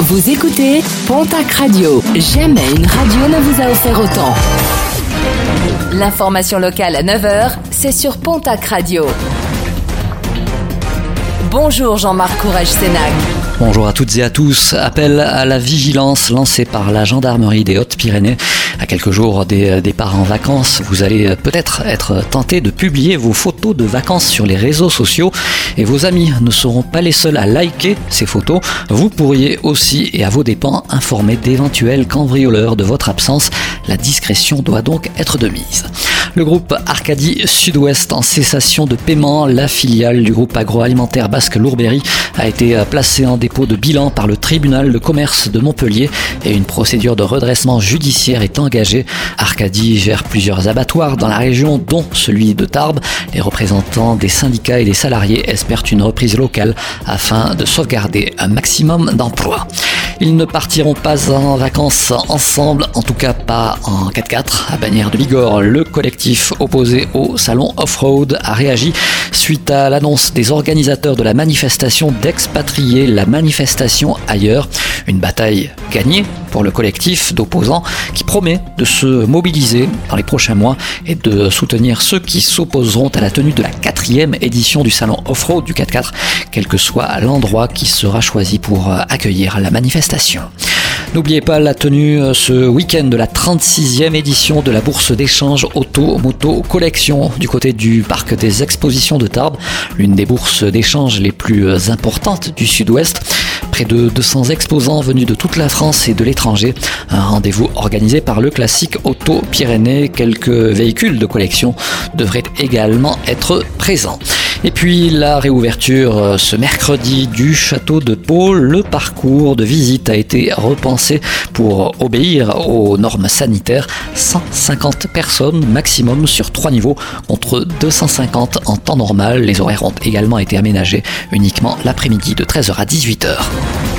Vous écoutez Pontac Radio. Jamais une radio ne vous a offert autant. L'information locale à 9h, c'est sur Pontac Radio. Bonjour Jean-Marc Courage Sénac. Bonjour à toutes et à tous. Appel à la vigilance lancé par la gendarmerie des Hautes-Pyrénées. À quelques jours des départs en vacances, vous allez peut-être être tenté de publier vos photos de vacances sur les réseaux sociaux et vos amis ne seront pas les seuls à liker ces photos. Vous pourriez aussi et à vos dépens informer d'éventuels cambrioleurs de votre absence. La discrétion doit donc être de mise. Le groupe Arcadie Sud-Ouest en cessation de paiement, la filiale du groupe agroalimentaire basque Lourbery, a été placée en dépôt de bilan par le tribunal de commerce de Montpellier et une procédure de redressement judiciaire est engagée. Arcadie gère plusieurs abattoirs dans la région, dont celui de Tarbes. Les représentants des syndicats et des salariés espèrent une reprise locale afin de sauvegarder un maximum d'emplois. Ils ne partiront pas en vacances ensemble, en tout cas pas en 4x4. À Bagnères de Bigorre, le collectif opposé au salon off-road a réagi suite à l'annonce des organisateurs de la manifestation d'expatrier la manifestation ailleurs. Une bataille gagnée pour le collectif d'opposants qui promet de se mobiliser dans les prochains mois et de soutenir ceux qui s'opposeront à la tenue de la quatrième édition du salon off-road du 4x4, quel que soit l'endroit qui sera choisi pour accueillir la manifestation. N'oubliez pas la tenue euh, ce week-end de la 36e édition de la bourse d'échange auto-moto collection du côté du parc des expositions de Tarbes, l'une des bourses d'échange les plus euh, importantes du sud-ouest. Près de 200 exposants venus de toute la France et de l'étranger. Un rendez-vous organisé par le classique Auto Pyrénées. Quelques véhicules de collection devraient également être présents. Et puis la réouverture euh, ce mercredi du château de Pau. Le parcours de visite a été repensé pour obéir aux normes sanitaires. 150 personnes maximum sur trois niveaux contre 250 en temps normal. Les horaires ont également été aménagés uniquement l'après-midi de 13h à 18h.